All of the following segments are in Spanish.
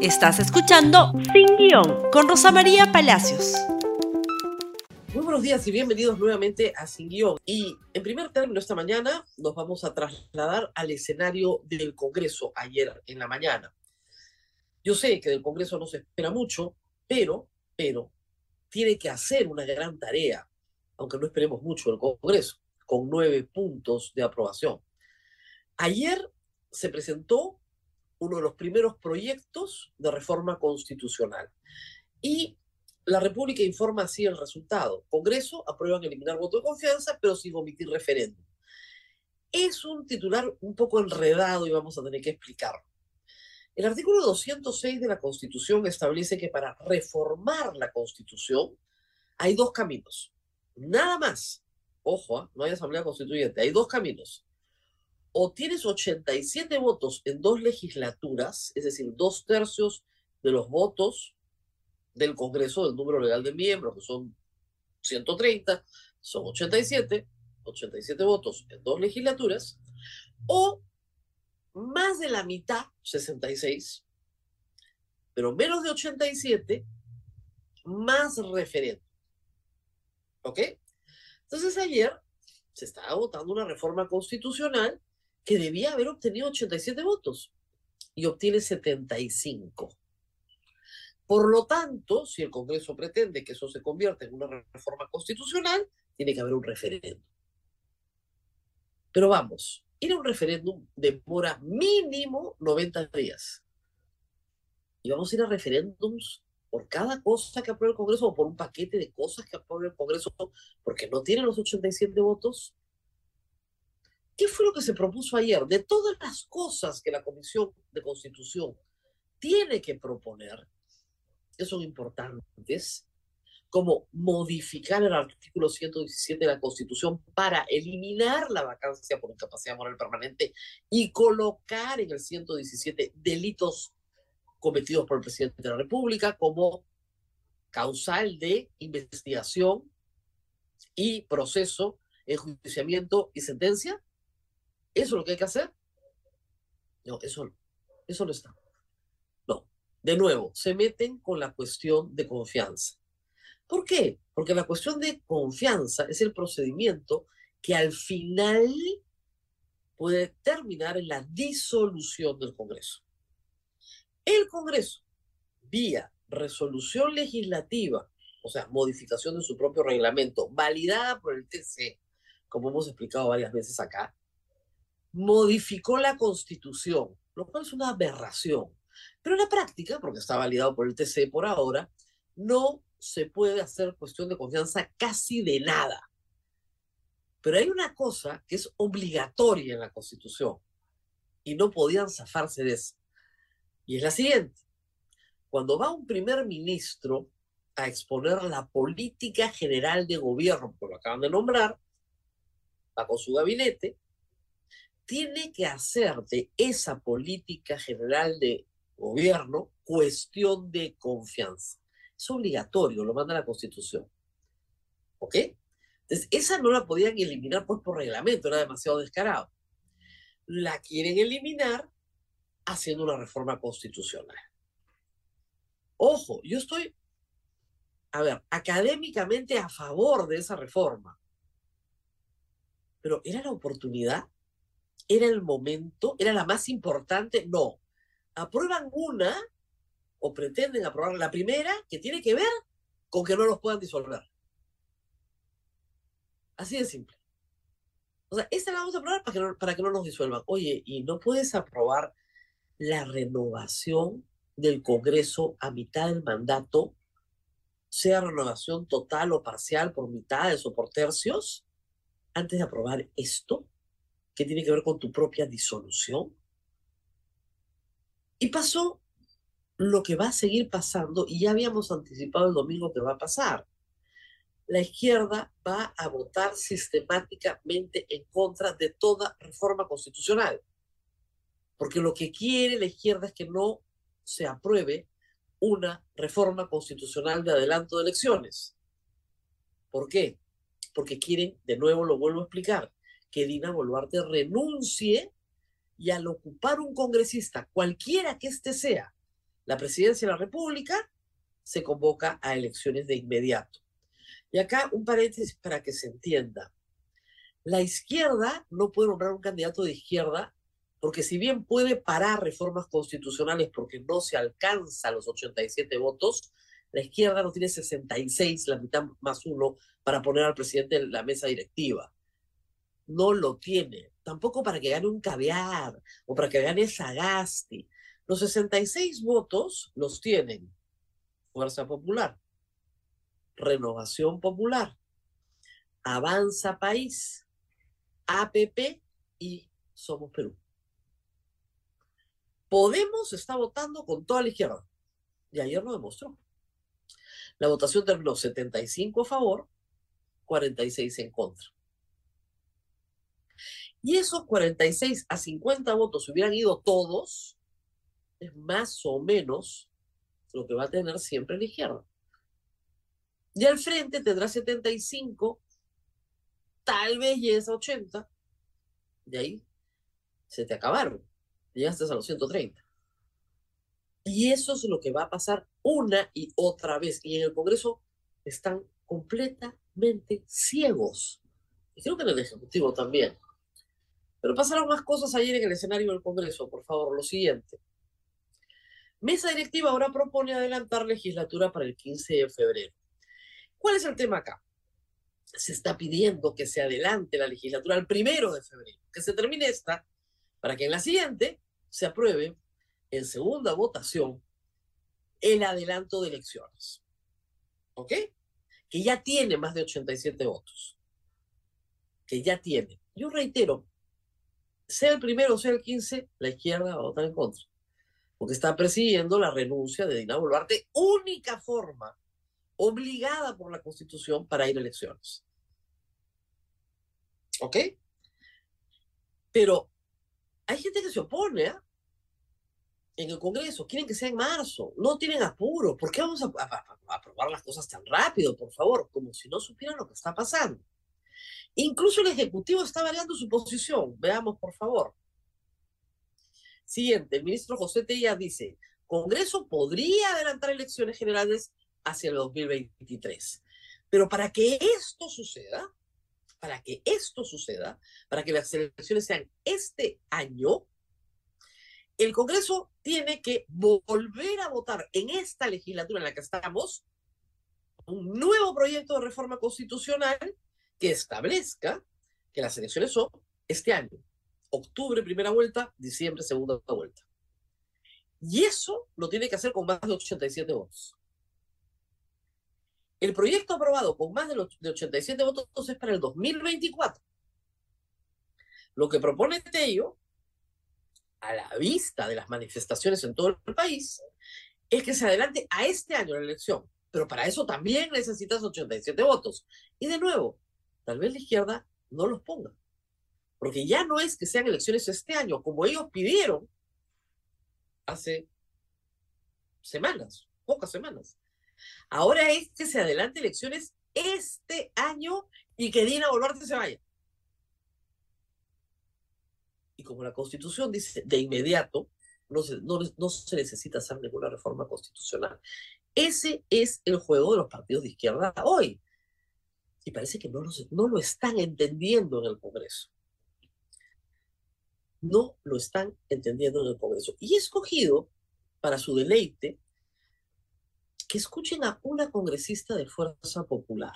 Estás escuchando Sin Guión con Rosa María Palacios. Muy buenos días y bienvenidos nuevamente a Sin Guión. Y en primer término, esta mañana nos vamos a trasladar al escenario del Congreso ayer en la mañana. Yo sé que del Congreso no se espera mucho, pero, pero, tiene que hacer una gran tarea, aunque no esperemos mucho del Congreso, con nueve puntos de aprobación. Ayer se presentó uno de los primeros proyectos de reforma constitucional. Y la República informa así el resultado. Congreso aprueban eliminar voto de confianza, pero sin omitir referéndum. Es un titular un poco enredado y vamos a tener que explicarlo. El artículo 206 de la Constitución establece que para reformar la Constitución hay dos caminos. Nada más. Ojo, ¿ah? no hay asamblea constituyente. Hay dos caminos o tienes 87 votos en dos legislaturas, es decir, dos tercios de los votos del Congreso, del número legal de miembros, que son 130, son 87, 87 votos en dos legislaturas, o más de la mitad, 66, pero menos de 87, más referendo. ¿Ok? Entonces ayer se estaba votando una reforma constitucional que debía haber obtenido 87 votos y obtiene 75. Por lo tanto, si el Congreso pretende que eso se convierta en una reforma constitucional, tiene que haber un referéndum. Pero vamos, ir a un referéndum demora mínimo 90 días. Y vamos a ir a referéndums por cada cosa que apruebe el Congreso o por un paquete de cosas que apruebe el Congreso porque no tiene los 87 votos. ¿Qué fue lo que se propuso ayer? De todas las cosas que la Comisión de Constitución tiene que proponer, que son importantes, como modificar el artículo 117 de la Constitución para eliminar la vacancia por incapacidad moral permanente y colocar en el 117 delitos cometidos por el presidente de la República como causal de investigación y proceso, enjuiciamiento y sentencia, ¿Eso es lo que hay que hacer? No, eso, eso no está. No, de nuevo, se meten con la cuestión de confianza. ¿Por qué? Porque la cuestión de confianza es el procedimiento que al final puede terminar en la disolución del Congreso. El Congreso, vía resolución legislativa, o sea, modificación de su propio reglamento, validada por el TC, como hemos explicado varias veces acá, modificó la constitución, lo cual es una aberración. Pero en la práctica, porque está validado por el TC por ahora, no se puede hacer cuestión de confianza casi de nada. Pero hay una cosa que es obligatoria en la constitución y no podían zafarse de eso. Y es la siguiente. Cuando va un primer ministro a exponer la política general de gobierno, porque lo acaban de nombrar, va con su gabinete, tiene que hacer de esa política general de gobierno cuestión de confianza. Es obligatorio, lo manda la Constitución. ¿Ok? Entonces, esa no la podían eliminar pues, por reglamento, era demasiado descarado. La quieren eliminar haciendo una reforma constitucional. Ojo, yo estoy, a ver, académicamente a favor de esa reforma, pero ¿era la oportunidad? Era el momento, era la más importante, no. Aprueban una o pretenden aprobar la primera que tiene que ver con que no los puedan disolver. Así de simple. O sea, esta la vamos a aprobar para que, no, para que no nos disuelvan. Oye, ¿y no puedes aprobar la renovación del Congreso a mitad del mandato, sea renovación total o parcial por mitades o por tercios, antes de aprobar esto? Que tiene que ver con tu propia disolución. Y pasó lo que va a seguir pasando, y ya habíamos anticipado el domingo que va a pasar. La izquierda va a votar sistemáticamente en contra de toda reforma constitucional, porque lo que quiere la izquierda es que no se apruebe una reforma constitucional de adelanto de elecciones. ¿Por qué? Porque quieren, de nuevo lo vuelvo a explicar, que Dina Boluarte renuncie y al ocupar un congresista, cualquiera que éste sea, la presidencia de la República, se convoca a elecciones de inmediato. Y acá un paréntesis para que se entienda. La izquierda no puede nombrar un candidato de izquierda porque si bien puede parar reformas constitucionales porque no se alcanza los 87 votos, la izquierda no tiene 66, la mitad más uno, para poner al presidente en la mesa directiva. No lo tiene. Tampoco para que gane un caviar o para que gane Sagasti. Los 66 votos los tienen Fuerza Popular, Renovación Popular, Avanza País, APP y Somos Perú. Podemos está votando con toda la izquierda. Y ayer lo demostró. La votación terminó 75 a favor, 46 en contra. Y esos 46 a 50 votos hubieran ido todos, es más o menos lo que va a tener siempre la izquierda. Y al frente tendrá 75, tal vez llegues a 80, de ahí se te acabaron, llegaste a los 130. Y eso es lo que va a pasar una y otra vez. Y en el Congreso están completamente ciegos. Y creo que en el Ejecutivo también. Pero pasaron más cosas ayer en el escenario del Congreso, por favor, lo siguiente. Mesa directiva ahora propone adelantar legislatura para el 15 de febrero. ¿Cuál es el tema acá? Se está pidiendo que se adelante la legislatura al primero de febrero, que se termine esta, para que en la siguiente se apruebe en segunda votación el adelanto de elecciones. ¿Ok? Que ya tiene más de 87 votos. Que ya tiene. Yo reitero, sea el primero o sea el 15, la izquierda va a votar en contra. Porque está presidiendo la renuncia de Dina Boluarte, única forma obligada por la Constitución para ir a elecciones. ¿Ok? Pero hay gente que se opone, ¿eh? en el Congreso, quieren que sea en marzo, no tienen apuro, ¿por qué vamos a, aprobar las cosas tan rápido, por favor? Como si no supieran lo que está pasando. Incluso el Ejecutivo está variando su posición, veamos por favor. Siguiente, el ministro José Tella dice, Congreso podría adelantar elecciones generales hacia el 2023, pero para que esto suceda, para que esto suceda, para que las elecciones sean este año, el Congreso tiene que volver a votar en esta legislatura en la que estamos un nuevo proyecto de reforma constitucional que establezca que las elecciones son este año. Octubre, primera vuelta, diciembre, segunda vuelta. Y eso lo tiene que hacer con más de 87 votos. El proyecto aprobado con más de 87 votos es para el 2024. Lo que propone Tello a la vista de las manifestaciones en todo el país, es que se adelante a este año la elección. Pero para eso también necesitas 87 votos. Y de nuevo, tal vez la izquierda no los ponga. Porque ya no es que sean elecciones este año, como ellos pidieron hace semanas, pocas semanas. Ahora es que se adelante elecciones este año y que Dina Boluarte se vaya y como la Constitución dice de inmediato, no se, no, no se necesita hacer ninguna reforma constitucional. Ese es el juego de los partidos de izquierda hoy. Y parece que no lo, no lo están entendiendo en el Congreso. No lo están entendiendo en el Congreso. Y he escogido, para su deleite, que escuchen a una congresista de Fuerza Popular,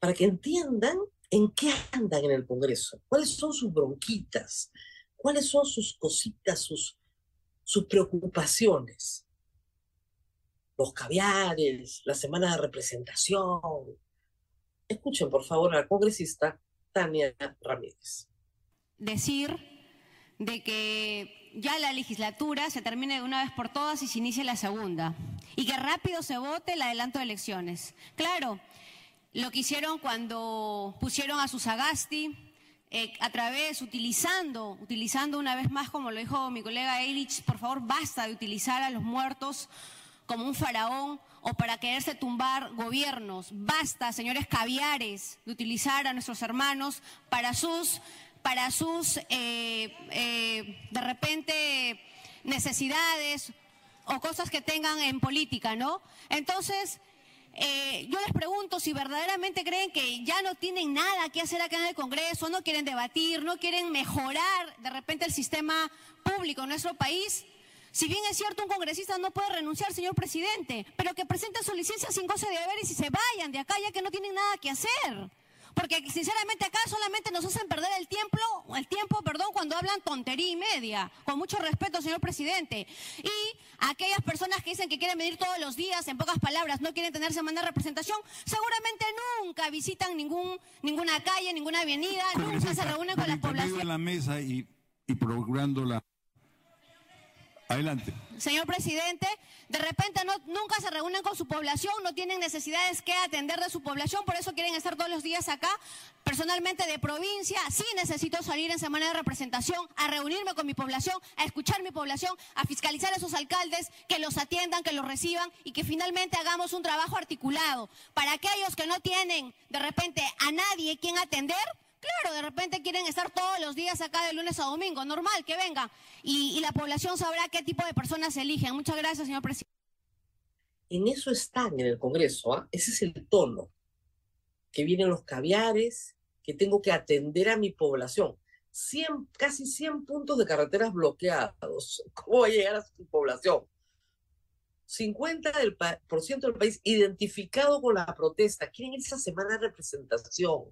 para que entiendan en qué andan en el Congreso, cuáles son sus bronquitas, cuáles son sus cositas, sus, sus preocupaciones. Los caviares, la semana de representación. Escuchen, por favor, a la congresista Tania Ramírez. Decir de que ya la legislatura se termine de una vez por todas y se inicie la segunda. Y que rápido se vote el adelanto de elecciones. Claro, lo que hicieron cuando pusieron a Susagasti eh, a través, utilizando, utilizando una vez más, como lo dijo mi colega Erich, por favor, basta de utilizar a los muertos como un faraón o para quererse tumbar gobiernos. Basta, señores caviares, de utilizar a nuestros hermanos para sus, para sus, eh, eh, de repente, necesidades o cosas que tengan en política, ¿no? Entonces, eh, yo les pregunto si verdaderamente creen que ya no tienen nada que hacer acá en el Congreso, no quieren debatir, no quieren mejorar de repente el sistema público en nuestro país. Si bien es cierto, un congresista no puede renunciar, señor presidente, pero que presenten su licencia sin goce de deberes y se vayan de acá ya que no tienen nada que hacer. Porque sinceramente acá solamente nos hacen perder el tiempo, el tiempo, perdón, cuando hablan tontería y media. Con mucho respeto, señor presidente. Y aquellas personas que dicen que quieren venir todos los días, en pocas palabras, no quieren tener semana de representación, seguramente nunca visitan ningún, ninguna calle, ninguna avenida, nunca se reúnen con la población. en la mesa y, y procurando la Adelante. Señor presidente, de repente no, nunca se reúnen con su población, no tienen necesidades que atender de su población, por eso quieren estar todos los días acá. Personalmente de provincia, sí necesito salir en semana de representación, a reunirme con mi población, a escuchar mi población, a fiscalizar a esos alcaldes, que los atiendan, que los reciban y que finalmente hagamos un trabajo articulado. Para aquellos que no tienen de repente a nadie quien atender, Claro, de repente quieren estar todos los días acá de lunes a domingo, normal, que vengan. Y, la población sabrá qué tipo de personas eligen. Muchas gracias, señor presidente. En eso están en el Congreso, ¿ah? ese es el tono. Que vienen los caviares, que tengo que atender a mi población. 100, casi 100 puntos de carreteras bloqueados. ¿Cómo voy a llegar a su población? 50% del, por ciento del país identificado con la protesta. Quieren esa semana de representación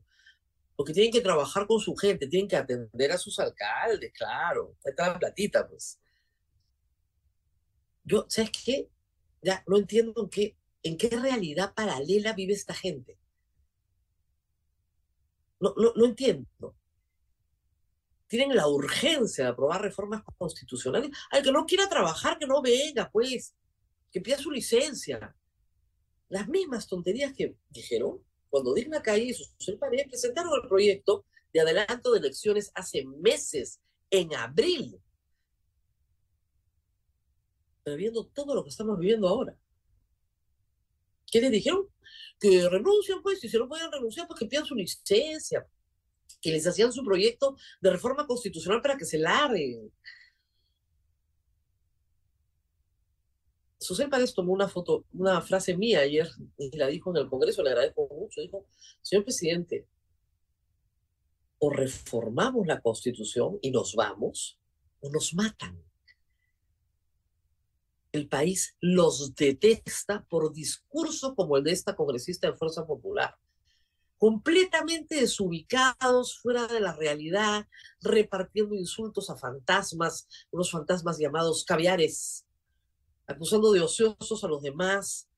porque tienen que trabajar con su gente, tienen que atender a sus alcaldes, claro, ahí está la platita, pues. Yo, ¿sabes qué? Ya no entiendo en qué, en qué realidad paralela vive esta gente. No, no, no entiendo. Tienen la urgencia de aprobar reformas constitucionales. Al que no quiera trabajar, que no venga, pues, que pida su licencia. Las mismas tonterías que dijeron cuando Digna Calle y Susel Paredes presentaron el proyecto de adelanto de elecciones hace meses, en abril, previendo todo lo que estamos viviendo ahora. ¿Qué les dijeron? Que renuncian, pues, si no pueden renunciar, pues que pidan su licencia, que les hacían su proyecto de reforma constitucional para que se larguen. Susel Páez tomó una foto, una frase mía ayer y la dijo en el Congreso, le agradezco mucho. Dijo, señor presidente, o reformamos la Constitución y nos vamos, o nos matan. El país los detesta por discurso como el de esta congresista de Fuerza Popular, completamente desubicados, fuera de la realidad, repartiendo insultos a fantasmas, unos fantasmas llamados caviares acusando de ociosos a los demás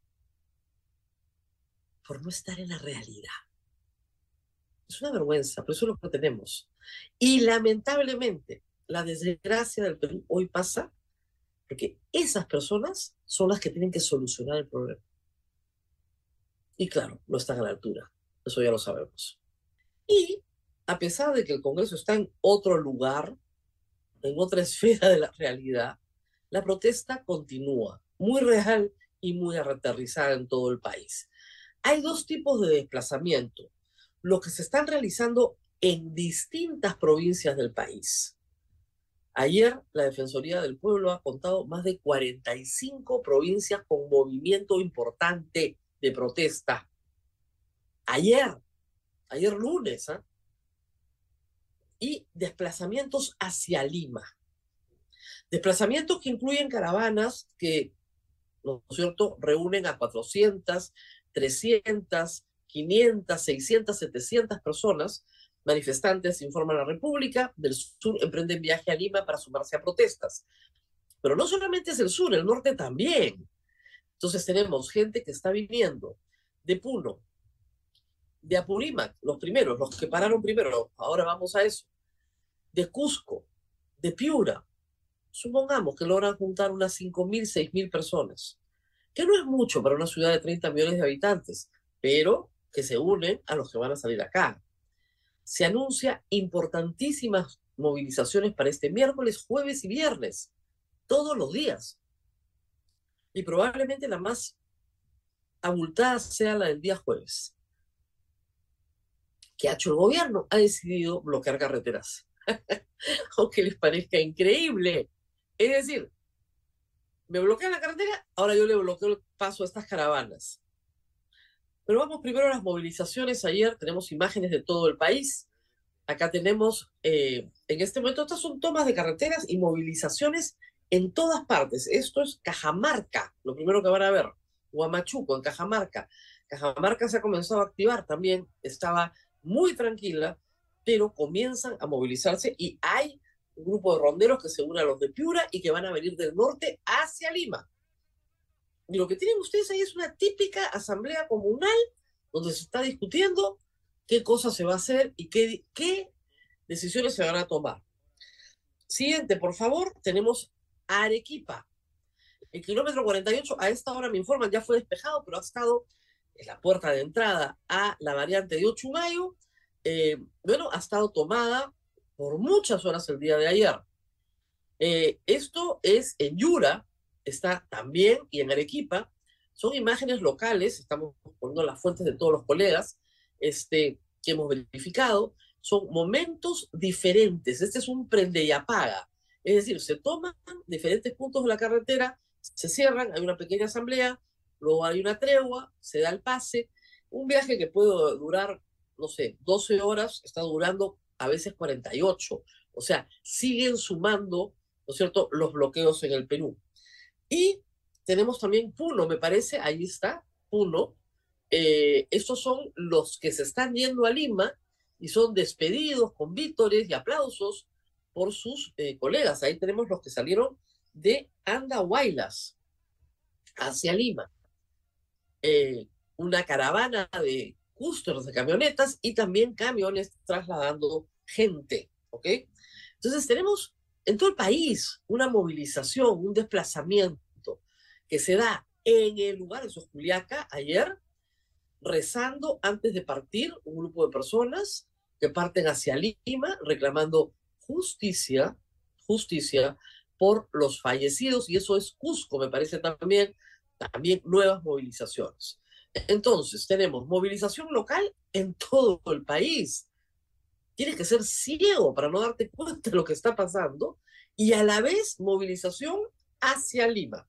por no estar en la realidad. Es una vergüenza, pero eso es lo tenemos. Y lamentablemente, la desgracia del Perú hoy pasa porque esas personas son las que tienen que solucionar el problema. Y claro, no están a la altura, eso ya lo sabemos. Y a pesar de que el Congreso está en otro lugar, en otra esfera de la realidad, la protesta continúa, muy real y muy aterrizada en todo el país. Hay dos tipos de desplazamiento, los que se están realizando en distintas provincias del país. Ayer la Defensoría del Pueblo ha contado más de 45 provincias con movimiento importante de protesta. Ayer, ayer lunes, ¿ah? y desplazamientos hacia Lima. Desplazamientos que incluyen caravanas que, ¿no es cierto?, reúnen a 400, 300, 500, 600, 700 personas. Manifestantes, informa la República, del sur emprenden viaje a Lima para sumarse a protestas. Pero no solamente es el sur, el norte también. Entonces tenemos gente que está viniendo de Puno, de Apurímac, los primeros, los que pararon primero, ahora vamos a eso, de Cusco, de Piura, supongamos que logran juntar unas 5.000, 6.000 personas, que no es mucho para una ciudad de 30 millones de habitantes, pero que se unen a los que van a salir acá. Se anuncia importantísimas movilizaciones para este miércoles, jueves y viernes, todos los días. Y probablemente la más abultada sea la del día jueves. ¿Qué ha hecho el gobierno? Ha decidido bloquear carreteras. Aunque les parezca increíble, es decir, me bloquean la carretera, ahora yo le bloqueo el paso a estas caravanas. Pero vamos primero a las movilizaciones. Ayer tenemos imágenes de todo el país. Acá tenemos, eh, en este momento, estas son tomas de carreteras y movilizaciones en todas partes. Esto es Cajamarca, lo primero que van a ver. Huamachuco, en Cajamarca. Cajamarca se ha comenzado a activar también, estaba muy tranquila, pero comienzan a movilizarse y hay un grupo de ronderos que se unen a los de Piura y que van a venir del norte hacia Lima. Y lo que tienen ustedes ahí es una típica asamblea comunal donde se está discutiendo qué cosa se va a hacer y qué, qué decisiones se van a tomar. Siguiente, por favor, tenemos Arequipa. El kilómetro 48, a esta hora me informan, ya fue despejado, pero ha estado en la puerta de entrada a la variante de Ochumayo. Eh, bueno, ha estado tomada por muchas horas el día de ayer. Eh, esto es en Yura, está también, y en Arequipa. Son imágenes locales, estamos poniendo las fuentes de todos los colegas este, que hemos verificado. Son momentos diferentes. Este es un prende y apaga. Es decir, se toman diferentes puntos de la carretera, se cierran, hay una pequeña asamblea, luego hay una tregua, se da el pase. Un viaje que puede durar, no sé, 12 horas, está durando a veces 48. O sea, siguen sumando, ¿no es cierto?, los bloqueos en el Perú. Y tenemos también Puno, me parece, ahí está, Puno. Eh, estos son los que se están yendo a Lima y son despedidos con vítores y aplausos por sus eh, colegas. Ahí tenemos los que salieron de Andahuaylas hacia Lima. Eh, una caravana de cústeros de camionetas y también camiones trasladando gente, ¿ok? Entonces tenemos en todo el país una movilización, un desplazamiento que se da en el lugar de Sosculiaca ayer, rezando antes de partir un grupo de personas que parten hacia Lima reclamando justicia, justicia por los fallecidos, y eso es Cusco, me parece también, también nuevas movilizaciones. Entonces, tenemos movilización local en todo el país. Tienes que ser ciego para no darte cuenta de lo que está pasando y a la vez movilización hacia Lima.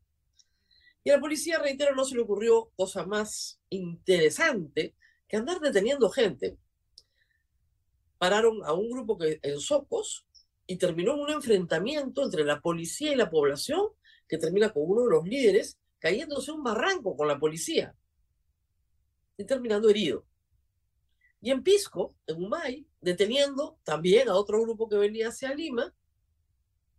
Y a la policía, reitero, no se le ocurrió cosa más interesante que andar deteniendo gente. Pararon a un grupo que, en Socos y terminó en un enfrentamiento entre la policía y la población que termina con uno de los líderes cayéndose un barranco con la policía terminando herido. Y en Pisco, en Humay, deteniendo también a otro grupo que venía hacia Lima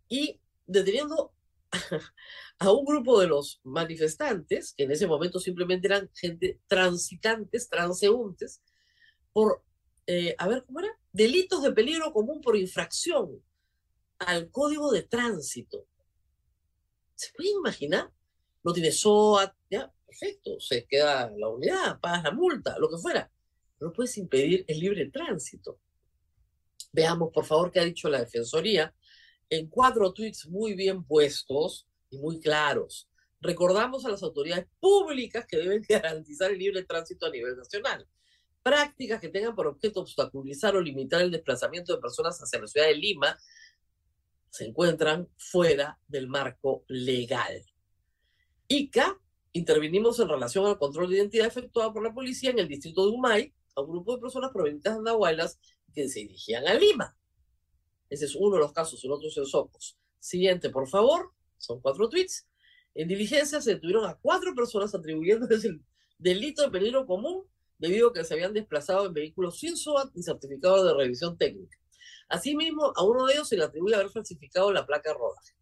y deteniendo a un grupo de los manifestantes, que en ese momento simplemente eran gente transitantes, transeúntes, por, eh, a ver, ¿cómo era? Delitos de peligro común por infracción al código de tránsito. ¿Se puede imaginar? No tiene SOAT, ya, perfecto, se queda la unidad, pagas la multa, lo que fuera. No puedes impedir el libre tránsito. Veamos, por favor, qué ha dicho la Defensoría en cuatro tweets muy bien puestos y muy claros. Recordamos a las autoridades públicas que deben garantizar el libre tránsito a nivel nacional. Prácticas que tengan por objeto obstaculizar o limitar el desplazamiento de personas hacia la ciudad de Lima se encuentran fuera del marco legal. ICA, intervinimos en relación al control de identidad efectuado por la policía en el distrito de Humay a un grupo de personas provenientes de Andahuaylas que se dirigían a Lima. Ese es uno de los casos, el otro es en Socos. Siguiente, por favor. Son cuatro tweets. En diligencia se detuvieron a cuatro personas atribuyéndoles el delito de peligro común debido a que se habían desplazado en vehículos sin SOAT y certificado de revisión técnica. Asimismo, a uno de ellos se le atribuye haber falsificado la placa de rodaje.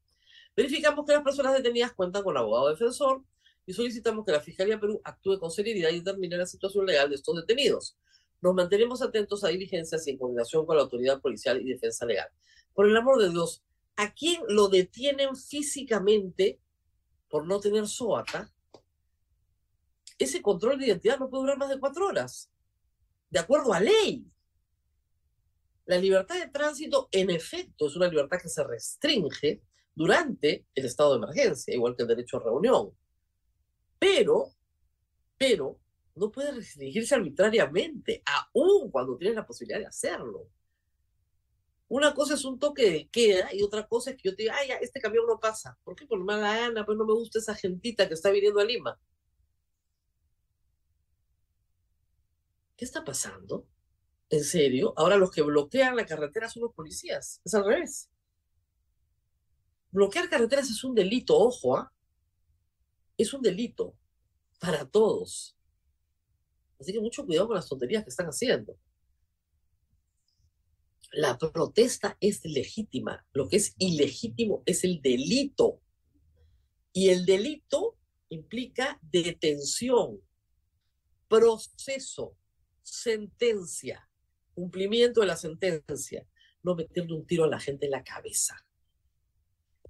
Verificamos que las personas detenidas cuentan con abogado defensor y solicitamos que la Fiscalía Perú actúe con seriedad y determine la situación legal de estos detenidos. Nos mantenemos atentos a diligencias y en coordinación con la autoridad policial y defensa legal. Por el amor de Dios, ¿a quién lo detienen físicamente por no tener SOATA? Ese control de identidad no puede durar más de cuatro horas, de acuerdo a ley. La libertad de tránsito, en efecto, es una libertad que se restringe durante el estado de emergencia, igual que el derecho a reunión. Pero, pero, no puede restringirse arbitrariamente, aun cuando tienes la posibilidad de hacerlo. Una cosa es un toque de queda y otra cosa es que yo te diga, ay, ya, este camión no pasa. ¿Por qué? Por mala gana, pues no me gusta esa gentita que está viniendo a Lima. ¿Qué está pasando? ¿En serio? Ahora los que bloquean la carretera son los policías. Es al revés. Bloquear carreteras es un delito, ojo, ¿ah? Es un delito para todos. Así que mucho cuidado con las tonterías que están haciendo la protesta es legítima. Lo que es ilegítimo es el delito. Y el delito implica detención, proceso, sentencia, cumplimiento de la sentencia, no meterle un tiro a la gente en la cabeza.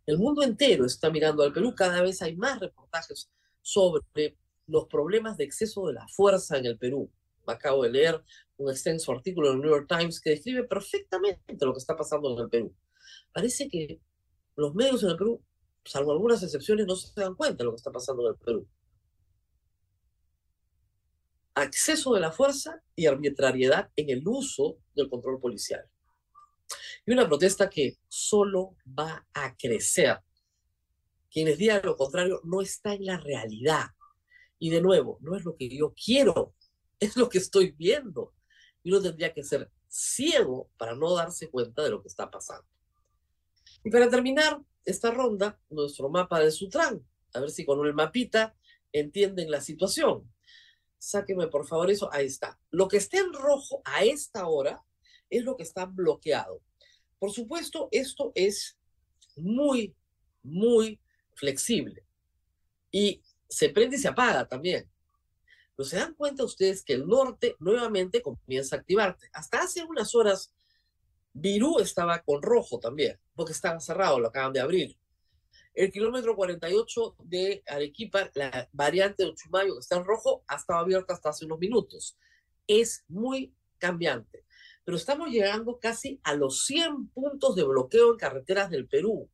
El mundo entero está mirando al Perú, cada vez hay más reportajes sobre los problemas de exceso de la fuerza en el Perú. Acabo de leer un extenso artículo en el New York Times que describe perfectamente lo que está pasando en el Perú. Parece que los medios en el Perú, salvo algunas excepciones, no se dan cuenta de lo que está pasando en el Perú. Acceso de la fuerza y arbitrariedad en el uso del control policial. Y una protesta que solo va a crecer. Quienes digan lo contrario no está en la realidad. Y de nuevo, no es lo que yo quiero, es lo que estoy viendo y uno tendría que ser ciego para no darse cuenta de lo que está pasando. Y para terminar esta ronda, nuestro mapa de Sutran, a ver si con el mapita entienden la situación. Sáqueme por favor eso, ahí está. Lo que está en rojo a esta hora es lo que está bloqueado. Por supuesto, esto es muy, muy flexible y se prende y se apaga también se dan cuenta ustedes que el norte nuevamente comienza a activarse. Hasta hace unas horas, Virú estaba con rojo también, porque estaba cerrado, lo acaban de abrir. El kilómetro 48 de Arequipa, la variante de Uchumayo que está en rojo, ha estado abierta hasta hace unos minutos. Es muy cambiante. Pero estamos llegando casi a los 100 puntos de bloqueo en carreteras del Perú.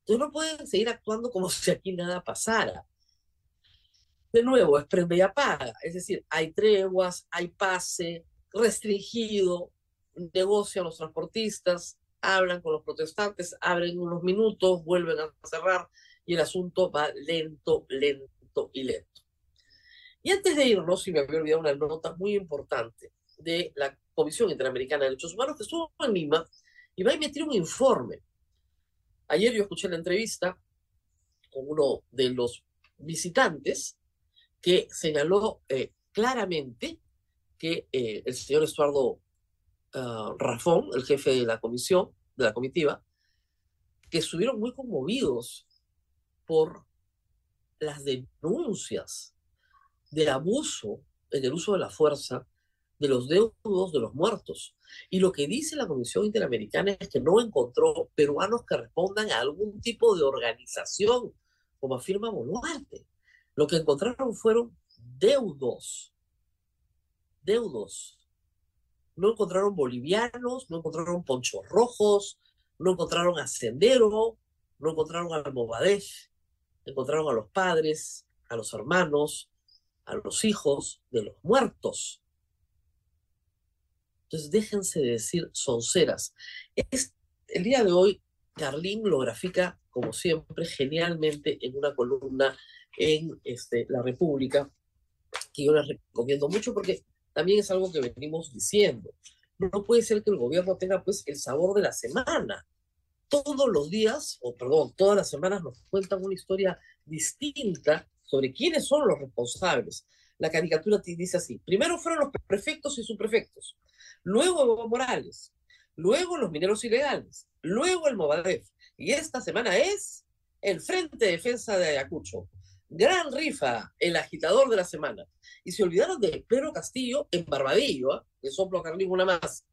Entonces no pueden seguir actuando como si aquí nada pasara de nuevo, es prende y apaga. Es decir, hay treguas, hay pase restringido, negocian los transportistas, hablan con los protestantes, abren unos minutos, vuelven a cerrar y el asunto va lento, lento y lento. Y antes de irnos, si me había olvidado una nota muy importante de la Comisión Interamericana de Derechos Humanos que estuvo en Lima y va a emitir un informe. Ayer yo escuché la entrevista con uno de los visitantes que señaló eh, claramente que eh, el señor Estuardo uh, Rafón, el jefe de la comisión, de la comitiva, que estuvieron muy conmovidos por las denuncias de abuso en el uso de la fuerza de los deudos de los muertos. Y lo que dice la Comisión Interamericana es que no encontró peruanos que respondan a algún tipo de organización, como afirma Boluarte. Lo que encontraron fueron deudos. Deudos. No encontraron bolivianos, no encontraron ponchos rojos, no encontraron a Sendero, no encontraron a Movadef, encontraron a los padres, a los hermanos, a los hijos de los muertos. Entonces déjense de decir sonceras. Es, el día de hoy, Carlín lo grafica, como siempre, genialmente en una columna en este, la República, que yo les recomiendo mucho porque también es algo que venimos diciendo. No puede ser que el gobierno tenga pues el sabor de la semana. Todos los días, o perdón, todas las semanas nos cuentan una historia distinta sobre quiénes son los responsables. La caricatura dice así, primero fueron los prefectos y subprefectos, luego Evo Morales, luego los mineros ilegales, luego el Movadef, y esta semana es el Frente de Defensa de Ayacucho, Gran rifa, el agitador de la semana. Y se olvidaron de Pedro Castillo en Barbadillo, ¿eh? de Soplo Carlín una más.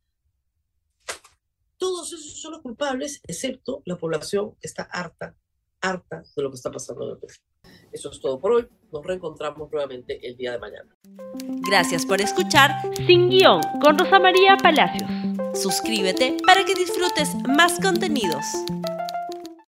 Todos esos son los culpables, excepto la población que está harta, harta de lo que está pasando en el Perú. Eso es todo por hoy. Nos reencontramos nuevamente el día de mañana. Gracias por escuchar Sin Guión con Rosa María Palacios. Suscríbete para que disfrutes más contenidos.